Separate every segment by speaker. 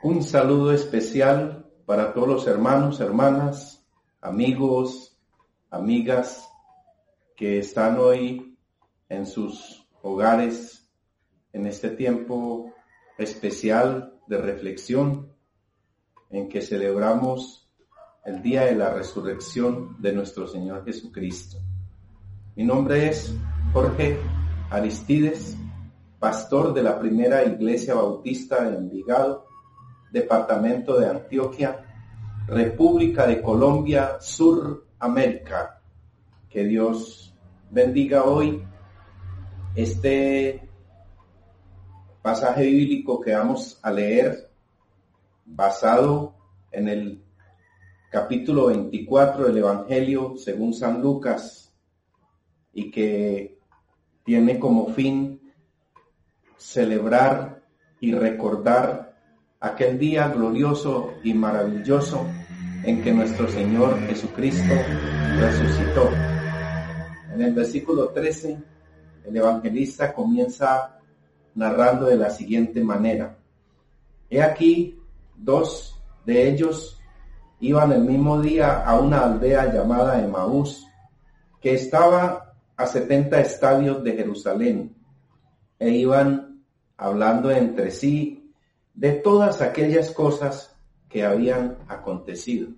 Speaker 1: Un saludo especial para todos los hermanos, hermanas, amigos, amigas que están hoy en sus hogares en este tiempo especial de reflexión en que celebramos el día de la resurrección de nuestro Señor Jesucristo. Mi nombre es Jorge Aristides, pastor de la primera iglesia bautista de Envigado departamento de Antioquia, República de Colombia, Suramérica. Que Dios bendiga hoy este pasaje bíblico que vamos a leer basado en el capítulo 24 del Evangelio según San Lucas y que tiene como fin celebrar y recordar aquel día glorioso y maravilloso en que nuestro Señor Jesucristo resucitó. En el versículo 13, el evangelista comienza narrando de la siguiente manera. He aquí, dos de ellos iban el mismo día a una aldea llamada Emaús, que estaba a 70 estadios de Jerusalén, e iban hablando entre sí de todas aquellas cosas que habían acontecido.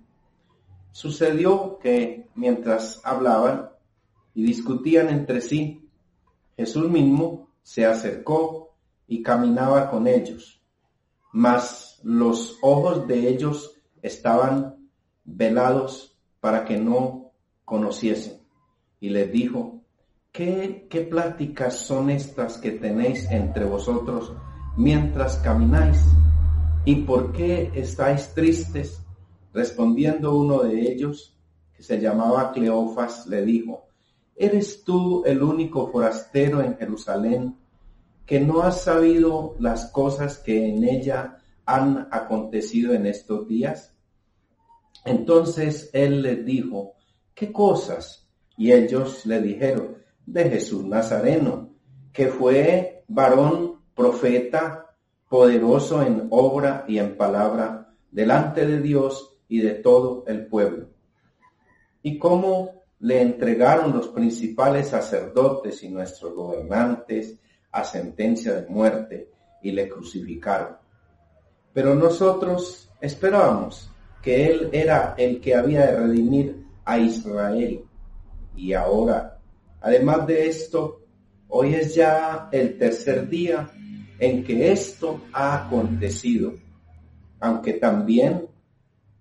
Speaker 1: Sucedió que mientras hablaban y discutían entre sí, Jesús mismo se acercó y caminaba con ellos, mas los ojos de ellos estaban velados para que no conociesen. Y les dijo, ¿qué, qué pláticas son estas que tenéis entre vosotros mientras camináis? ¿Y por qué estáis tristes? Respondiendo uno de ellos, que se llamaba Cleofas, le dijo, ¿eres tú el único forastero en Jerusalén que no has sabido las cosas que en ella han acontecido en estos días? Entonces él les dijo, ¿qué cosas? Y ellos le dijeron, de Jesús Nazareno, que fue varón profeta, poderoso en obra y en palabra, delante de Dios y de todo el pueblo. Y cómo le entregaron los principales sacerdotes y nuestros gobernantes a sentencia de muerte y le crucificaron. Pero nosotros esperábamos que Él era el que había de redimir a Israel. Y ahora, además de esto, hoy es ya el tercer día en que esto ha acontecido, aunque también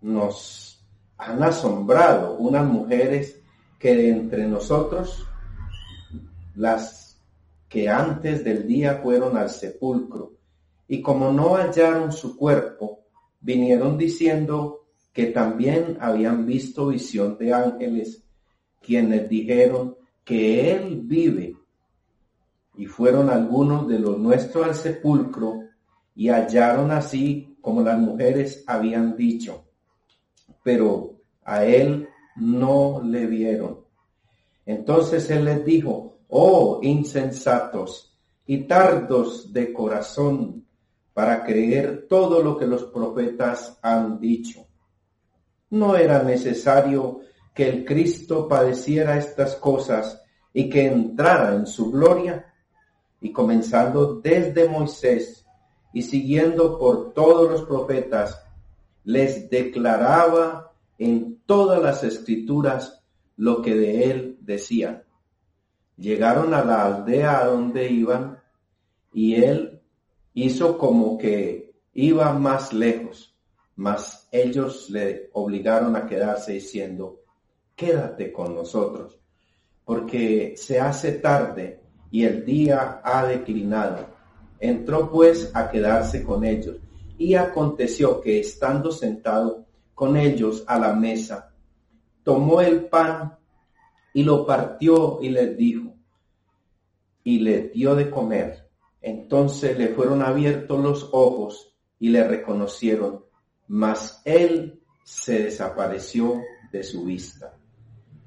Speaker 1: nos han asombrado unas mujeres que de entre nosotros, las que antes del día fueron al sepulcro, y como no hallaron su cuerpo, vinieron diciendo que también habían visto visión de ángeles, quienes dijeron que Él vive y fueron algunos de los nuestros al sepulcro y hallaron así como las mujeres habían dicho, pero a él no le vieron. Entonces él les dijo, oh insensatos y tardos de corazón para creer todo lo que los profetas han dicho. No era necesario que el Cristo padeciera estas cosas y que entrara en su gloria y comenzando desde Moisés y siguiendo por todos los profetas, les declaraba en todas las escrituras lo que de él decían. Llegaron a la aldea a donde iban y él hizo como que iba más lejos, mas ellos le obligaron a quedarse diciendo, quédate con nosotros, porque se hace tarde y el día ha declinado. Entró pues a quedarse con ellos. Y aconteció que estando sentado con ellos a la mesa, tomó el pan y lo partió y les dijo, y le dio de comer. Entonces le fueron abiertos los ojos y le reconocieron, mas él se desapareció de su vista.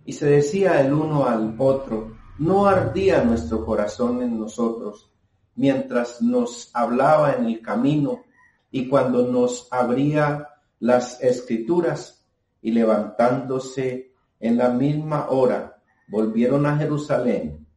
Speaker 1: Y se decía el uno al otro, no ardía nuestro corazón en nosotros mientras nos hablaba en el camino y cuando nos abría las escrituras y levantándose en la misma hora, volvieron a Jerusalén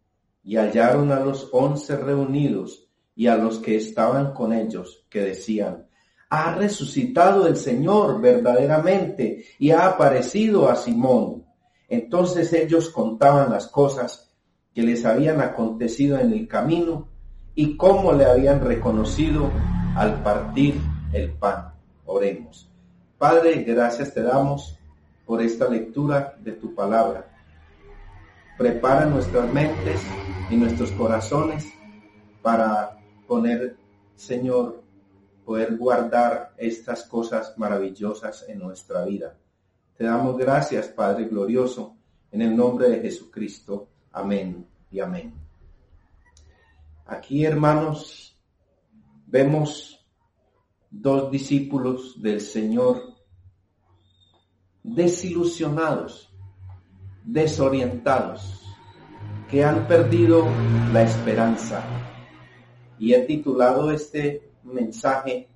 Speaker 1: y hallaron a los once reunidos y a los que estaban con ellos, que decían, ha resucitado el Señor verdaderamente y ha aparecido a Simón. Entonces ellos contaban las cosas que les habían acontecido en el camino y cómo le habían reconocido al partir el pan. Oremos. Padre, gracias te damos por esta lectura de tu palabra. Prepara nuestras mentes y nuestros corazones para poner, Señor, poder guardar estas cosas maravillosas en nuestra vida. Te damos gracias, Padre glorioso, en el nombre de Jesucristo. Amén y amén. Aquí, hermanos, vemos dos discípulos del Señor desilusionados, desorientados, que han perdido la esperanza. Y he titulado este mensaje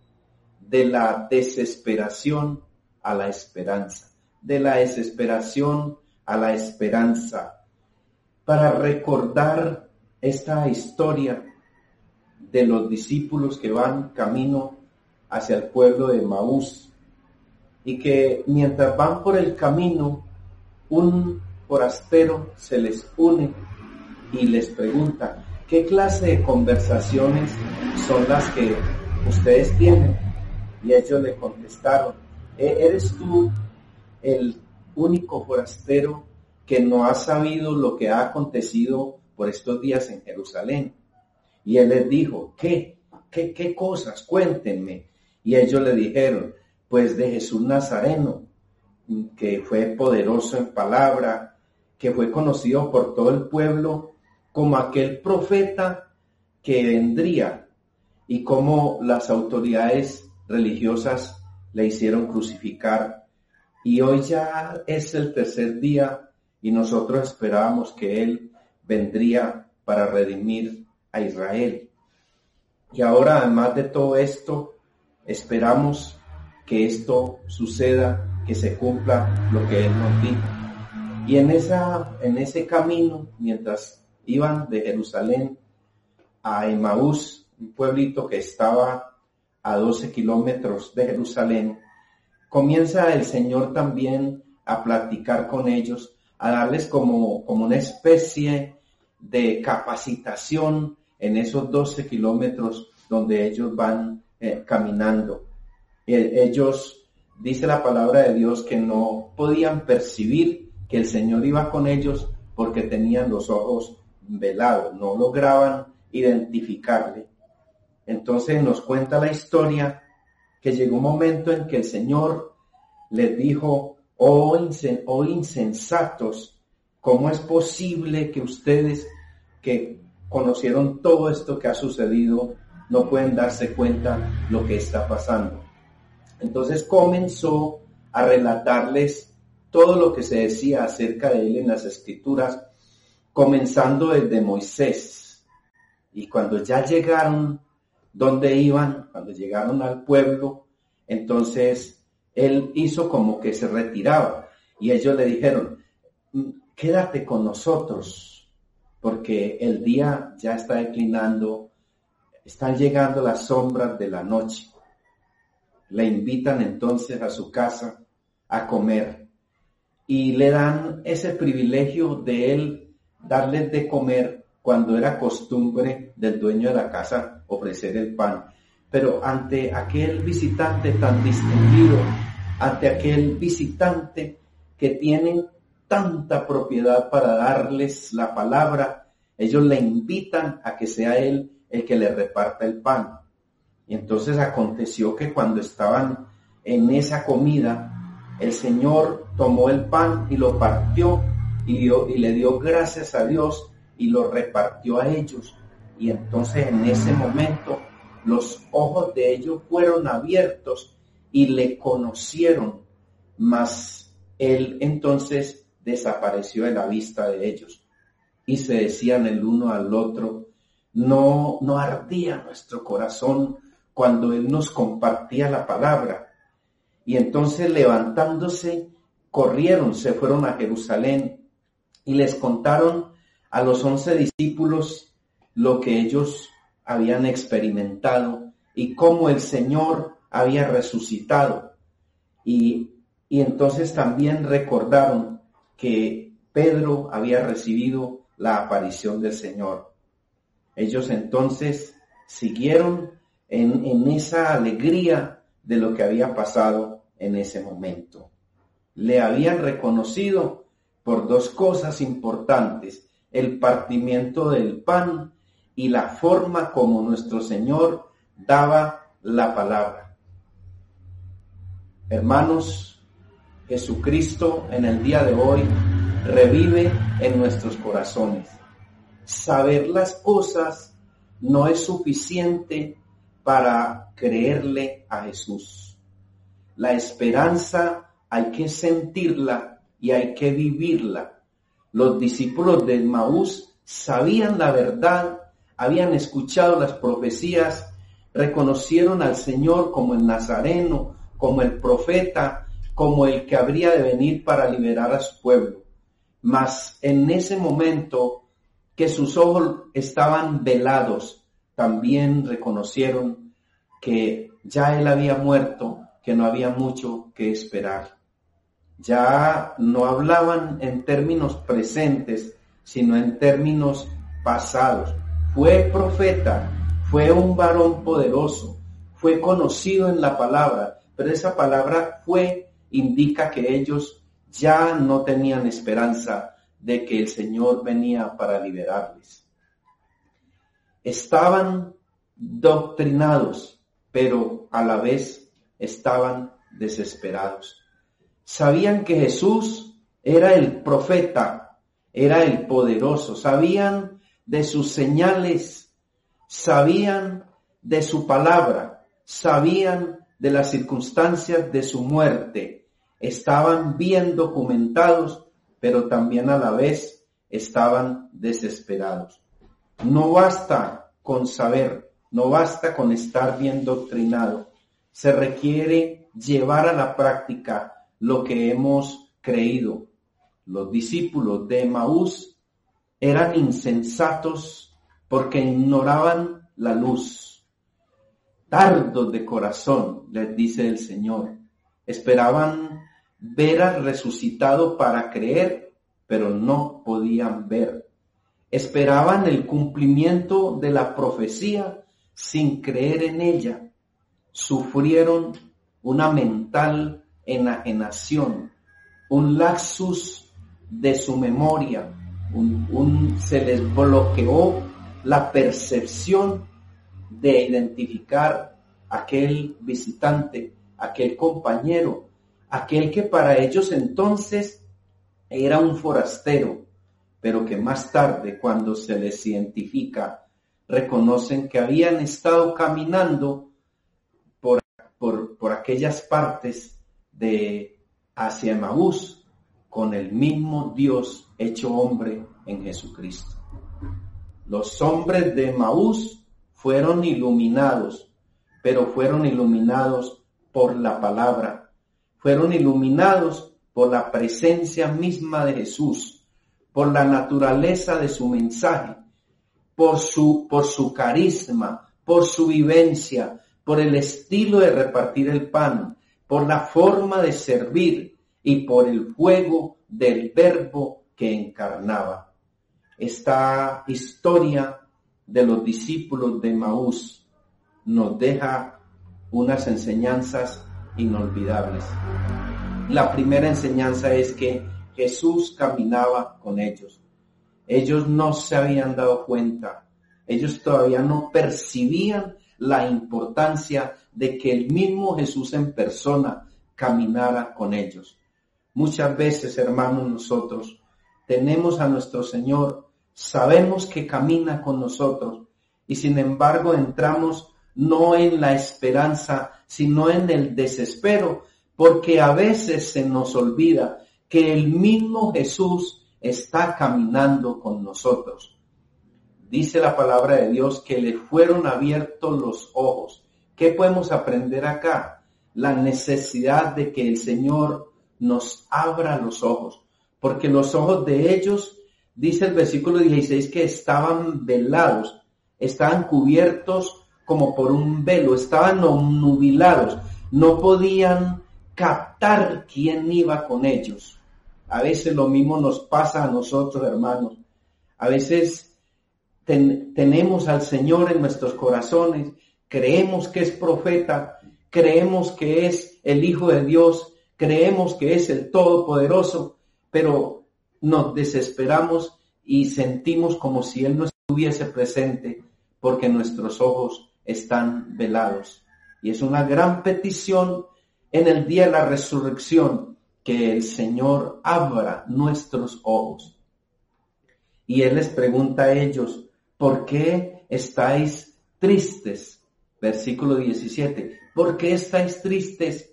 Speaker 1: de la desesperación a la esperanza, de la desesperación a la esperanza, para recordar esta historia de los discípulos que van camino hacia el pueblo de Maús y que mientras van por el camino, un forastero se les une y les pregunta, ¿qué clase de conversaciones son las que ustedes tienen? Y ellos le contestaron, ¿E-, ¿eres tú el único forastero que no ha sabido lo que ha acontecido por estos días en Jerusalén? Y él les dijo, ¿qué? ¿Qué, qué cosas? Cuéntenme. Y ellos le dijeron, pues de Jesús Nazareno, que fue poderoso en palabra, que fue conocido por todo el pueblo como aquel profeta que vendría y como las autoridades religiosas le hicieron crucificar. Y hoy ya es el tercer día y nosotros esperábamos que Él vendría para redimir a Israel. Y ahora, además de todo esto, esperamos que esto suceda, que se cumpla lo que Él nos dijo. Y en, esa, en ese camino, mientras iban de Jerusalén a Emaús, un pueblito que estaba a 12 kilómetros de Jerusalén, comienza el Señor también a platicar con ellos, a darles como, como una especie de capacitación en esos 12 kilómetros donde ellos van eh, caminando. ellos, dice la palabra de Dios, que no podían percibir que el Señor iba con ellos porque tenían los ojos velados, no lograban identificarle. Entonces nos cuenta la historia que llegó un momento en que el Señor les dijo, oh, insensatos, ¿cómo es posible que ustedes que conocieron todo esto que ha sucedido no pueden darse cuenta lo que está pasando? Entonces comenzó a relatarles todo lo que se decía acerca de él en las escrituras, comenzando desde Moisés. Y cuando ya llegaron donde iban, cuando llegaron al pueblo, entonces él hizo como que se retiraba y ellos le dijeron, quédate con nosotros, porque el día ya está declinando, están llegando las sombras de la noche. Le invitan entonces a su casa a comer y le dan ese privilegio de él darles de comer cuando era costumbre del dueño de la casa ofrecer el pan. Pero ante aquel visitante tan distinguido, ante aquel visitante que tiene tanta propiedad para darles la palabra, ellos le invitan a que sea él el que le reparta el pan. Y entonces aconteció que cuando estaban en esa comida, el Señor tomó el pan y lo partió y, y le dio gracias a Dios y lo repartió a ellos. Y entonces en ese momento los ojos de ellos fueron abiertos y le conocieron, mas él entonces desapareció de la vista de ellos. Y se decían el uno al otro, no, no ardía nuestro corazón cuando Él nos compartía la palabra. Y entonces levantándose, corrieron, se fueron a Jerusalén y les contaron a los once discípulos lo que ellos habían experimentado y cómo el Señor había resucitado. Y, y entonces también recordaron que Pedro había recibido la aparición del Señor. Ellos entonces siguieron en, en esa alegría de lo que había pasado en ese momento. Le habían reconocido por dos cosas importantes, el partimiento del pan y la forma como nuestro Señor daba la palabra. Hermanos, Jesucristo en el día de hoy revive en nuestros corazones. Saber las cosas no es suficiente para creerle a Jesús. La esperanza hay que sentirla y hay que vivirla. Los discípulos de Maús sabían la verdad, habían escuchado las profecías, reconocieron al Señor como el Nazareno, como el profeta, como el que habría de venir para liberar a su pueblo. Mas en ese momento que sus ojos estaban velados, también reconocieron que ya él había muerto, que no había mucho que esperar. Ya no hablaban en términos presentes, sino en términos pasados. Fue profeta, fue un varón poderoso, fue conocido en la palabra, pero esa palabra fue indica que ellos ya no tenían esperanza de que el Señor venía para liberarles. Estaban doctrinados, pero a la vez estaban desesperados. Sabían que Jesús era el profeta, era el poderoso, sabían de sus señales, sabían de su palabra, sabían de las circunstancias de su muerte, estaban bien documentados, pero también a la vez estaban desesperados. No basta con saber, no basta con estar bien doctrinado. Se requiere llevar a la práctica lo que hemos creído. Los discípulos de Maús eran insensatos porque ignoraban la luz. Tardos de corazón, les dice el Señor. Esperaban ver al resucitado para creer, pero no podían ver. Esperaban el cumplimiento de la profecía sin creer en ella. Sufrieron una mental enajenación, un laxus de su memoria, un, se les bloqueó la percepción de identificar aquel visitante, aquel compañero aquel que para ellos entonces era un forastero, pero que más tarde, cuando se les identifica, reconocen que habían estado caminando por, por, aquellas partes de hacia Emaús con el mismo Dios hecho hombre en Jesucristo. Los hombres de Emaús fueron iluminados, pero fueron iluminados por la palabra fueron iluminados por la presencia misma de Jesús, por la naturaleza de su mensaje, por su, por su carisma, por su vivencia, por el estilo de repartir el pan, por la forma de servir y por el fuego del verbo que encarnaba. Esta historia de los discípulos de Maús nos deja unas enseñanzas inolvidables. La primera enseñanza es que Jesús caminaba con ellos. Ellos no se habían dado cuenta, ellos todavía no percibían la importancia de que el mismo Jesús en persona caminara con ellos. Muchas veces, hermanos, nosotros tenemos a nuestro Señor, sabemos que camina con nosotros y sin embargo entramos no en la esperanza, sino en el desespero, porque a veces se nos olvida que el mismo Jesús está caminando con nosotros. Dice la palabra de Dios que le fueron abiertos los ojos, ¿Qué podemos aprender acá? La necesidad de que el Señor nos abra los ojos, porque los ojos de ellos, dice el versículo 16, que estaban velados, estaban cubiertos como por un velo, estaban nubilados, no podían captar quién iba con ellos. A veces lo mismo nos pasa a nosotros, hermanos. A veces tenemos al Señor en nuestros corazones, creemos que es profeta, creemos que es el Hijo de Dios, creemos que es el Todopoderoso, pero nos desesperamos y sentimos como si Él no estuviese presente porque nuestros ojos están velados. Y es una gran petición en el día de la resurrección que el Señor abra nuestros ojos. Y Él les pregunta a ellos, ¿por qué estáis tristes? Versículo 17, ¿por qué estáis tristes?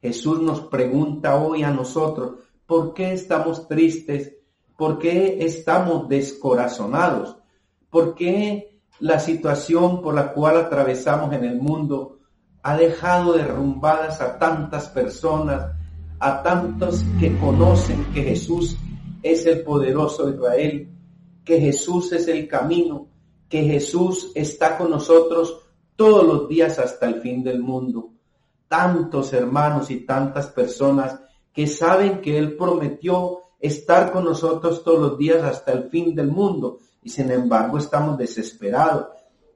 Speaker 1: Jesús nos pregunta hoy a nosotros, ¿por qué estamos tristes? ¿Por qué estamos descorazonados? ¿Por qué la situación por la cual atravesamos en el mundo ha dejado derrumbadas a tantas personas, a tantos que conocen que Jesús es el poderoso Israel, que Jesús es el camino, que Jesús está con nosotros todos los días hasta el fin del mundo. Tantos hermanos y tantas personas que saben que Él prometió estar con nosotros todos los días hasta el fin del mundo y sin embargo estamos desesperados,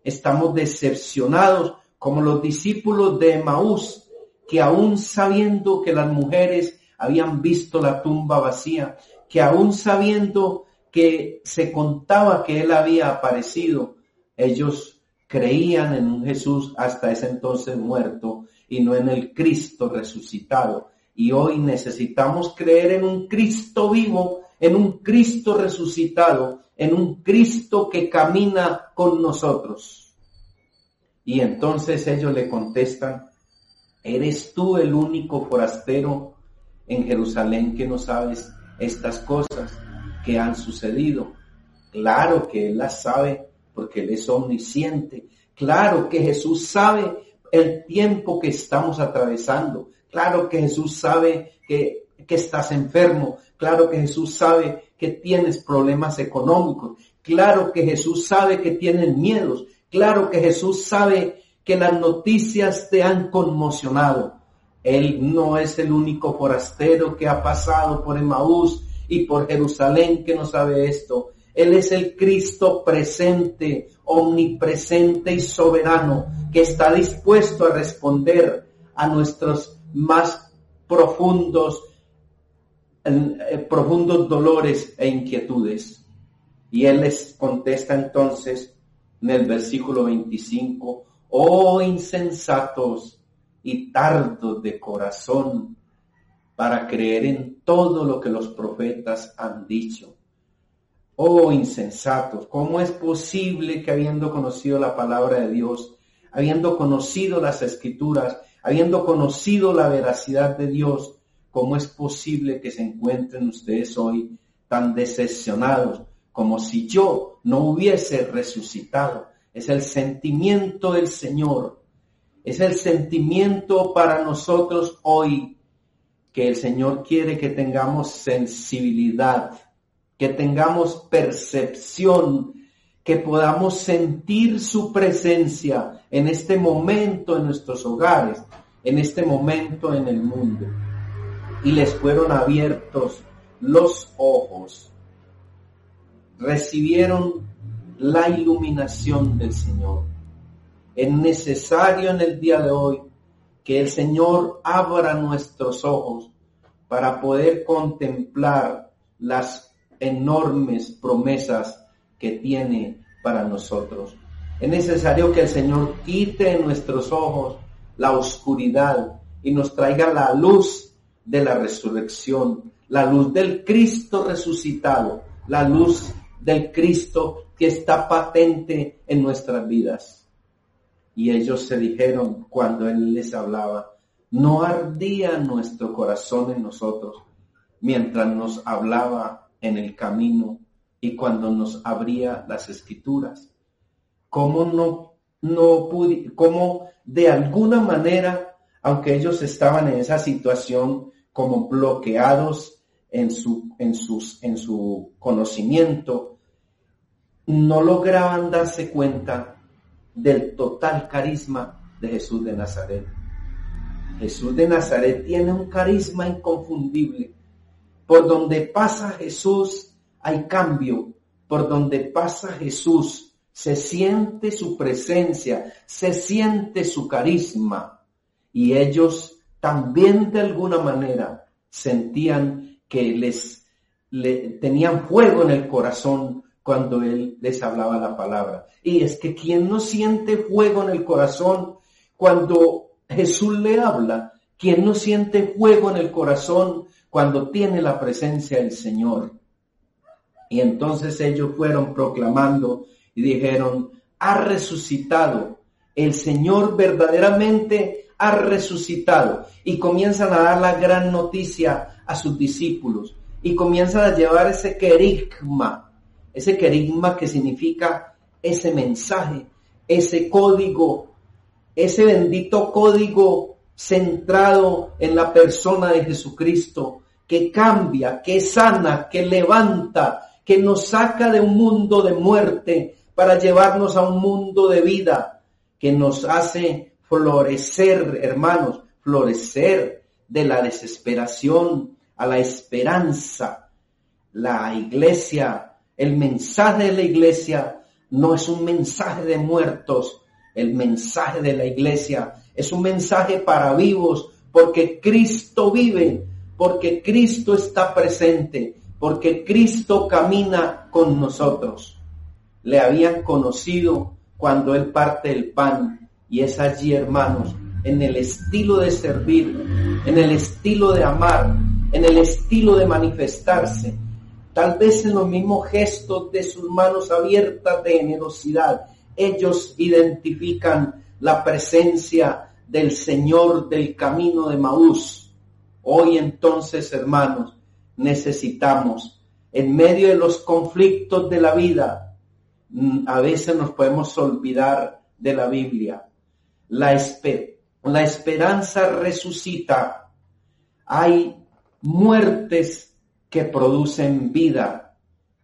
Speaker 1: estamos decepcionados como los discípulos de Emaús, que aún sabiendo que las mujeres habían visto la tumba vacía, que aún sabiendo que se contaba que él había aparecido, ellos creían en un Jesús hasta ese entonces muerto y no en el Cristo resucitado. Y hoy necesitamos creer en un Cristo vivo, en un Cristo resucitado, en un Cristo que camina con nosotros. Y entonces ellos le contestan, ¿eres tú el único forastero en Jerusalén que no sabes estas cosas que han sucedido? Claro que Él las sabe porque Él es omnisciente. Claro que Jesús sabe el tiempo que estamos atravesando. Claro que Jesús sabe que, estás enfermo. Claro que Jesús sabe que tienes problemas económicos. Claro que Jesús sabe que tienes miedos. Claro que Jesús sabe que las noticias te han conmocionado. Él no es el único forastero que ha pasado por Emaús y por Jerusalén que no sabe esto. Él es el Cristo presente, omnipresente y soberano, que está dispuesto a responder a nuestros más profundos, eh, profundos dolores e inquietudes. Y Él les contesta entonces, en el versículo 25, oh insensatos y tardos de corazón para creer en todo lo que los profetas han dicho. Oh insensatos, ¿cómo es posible que habiendo conocido la palabra de Dios, habiendo conocido las escrituras, habiendo conocido la veracidad de Dios, cómo es posible que se encuentren ustedes hoy tan decepcionados como si yo no hubiese resucitado. Es el sentimiento del Señor. Es el sentimiento para nosotros hoy que el Señor quiere que tengamos sensibilidad, que tengamos percepción, que podamos sentir su presencia en este momento en nuestros hogares, en este momento en el mundo. Y les fueron abiertos los ojos recibieron la iluminación del Señor. Es necesario en el día de hoy que el Señor abra nuestros ojos para poder contemplar las enormes promesas que tiene para nosotros. Es necesario que el Señor quite en nuestros ojos la oscuridad y nos traiga la luz de la resurrección, la luz del Cristo resucitado, la luz del Cristo que está patente en nuestras vidas. Y ellos se dijeron cuando Él les hablaba, no ardía nuestro corazón en nosotros mientras nos hablaba en el camino y cuando nos abría las escrituras. ¿Cómo no no pude, cómo de alguna manera, aunque ellos estaban en esa situación como bloqueados en su, en sus, en su conocimiento, no lograban darse cuenta del total carisma de Jesús de Nazaret. Jesús de Nazaret tiene un carisma inconfundible. Por donde pasa Jesús hay cambio. Por donde pasa Jesús se siente su presencia, se siente su carisma. Y ellos también de alguna manera sentían que les tenían fuego en el corazón cuando él les hablaba la palabra. Y es que quien no siente fuego en el corazón cuando Jesús le habla, quien no siente fuego en el corazón cuando tiene la presencia del Señor. Y entonces ellos fueron proclamando y dijeron, ha resucitado, el Señor verdaderamente ha resucitado. Y comienzan a dar la gran noticia a sus discípulos. Y comienzan a llevar ese querigma, ese querigma que significa ese mensaje, ese código ese bendito código centrado en la persona de Jesucristo, que cambia, que sana, que levanta, que nos saca de un mundo de muerte para llevarnos a un mundo de vida, que nos hace florecer, hermanos, florecer de la desesperación a la esperanza. La iglesia, el mensaje de la iglesia no es un mensaje de muertos, el mensaje de la iglesia es un mensaje para vivos, porque Cristo vive, porque Cristo está presente, porque Cristo camina con nosotros. Le habían conocido cuando Él parte el pan y es allí, hermanos, en el estilo de servir, en el estilo de amar, en el estilo de manifestarse, tal vez en los mismos gestos de sus manos abiertas de generosidad, ellos identifican la presencia del Señor del camino de Maús. Hoy entonces, hermanos, necesitamos, en medio de los conflictos de la vida, mm, a veces nos podemos olvidar de la Biblia. La, la esperanza resucita. Hay muertes que producen vida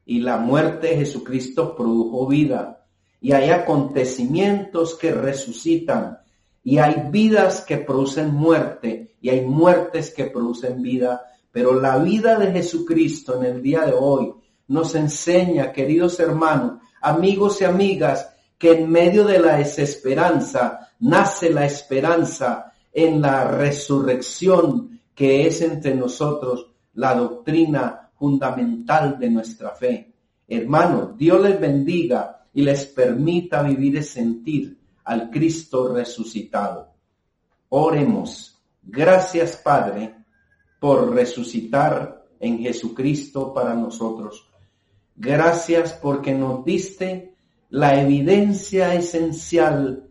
Speaker 1: y la muerte de Jesucristo produjo vida y hay acontecimientos que resucitan y hay vidas que producen muerte y hay muertes que producen vida, pero la vida de Jesucristo en el día de hoy nos enseña, queridos hermanos, amigos y amigas, que en medio de la desesperanza nace la esperanza en la resurrección que es entre nosotros la doctrina fundamental de nuestra fe. Hermanos, Dios les bendiga y les permita vivir y sentir al Cristo resucitado. Oremos. Gracias, Padre, por resucitar en Jesucristo para nosotros. Gracias porque nos diste la evidencia esencial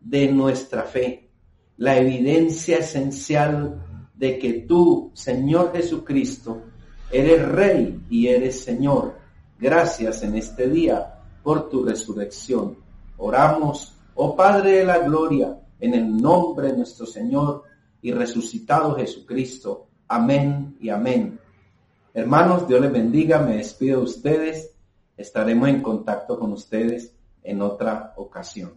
Speaker 1: de nuestra fe, la evidencia esencial de que tú, Señor Jesucristo, eres Rey y eres Señor. Gracias en este día por tu resurrección. Oramos, oh Padre de la Gloria, en el nombre de nuestro Señor y resucitado Jesucristo. Amén y amén. Hermanos, Dios les bendiga, me despido de ustedes. Estaremos en contacto con ustedes en otra ocasión.